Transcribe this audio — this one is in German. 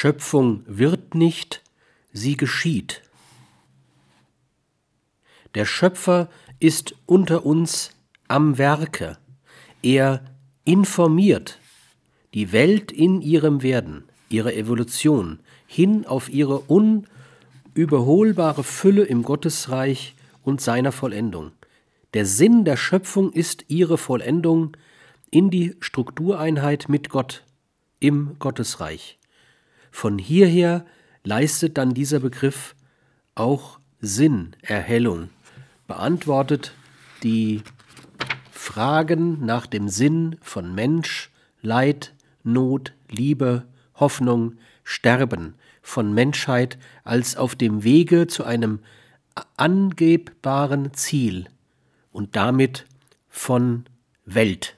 Schöpfung wird nicht, sie geschieht. Der Schöpfer ist unter uns am Werke. Er informiert die Welt in ihrem Werden, ihre Evolution, hin auf ihre unüberholbare Fülle im Gottesreich und seiner Vollendung. Der Sinn der Schöpfung ist ihre Vollendung in die Struktureinheit mit Gott im Gottesreich. Von hierher leistet dann dieser Begriff auch Sinn, Erhellung, beantwortet die Fragen nach dem Sinn von Mensch, Leid, Not, Liebe, Hoffnung, Sterben, von Menschheit als auf dem Wege zu einem angebbaren Ziel und damit von Welt.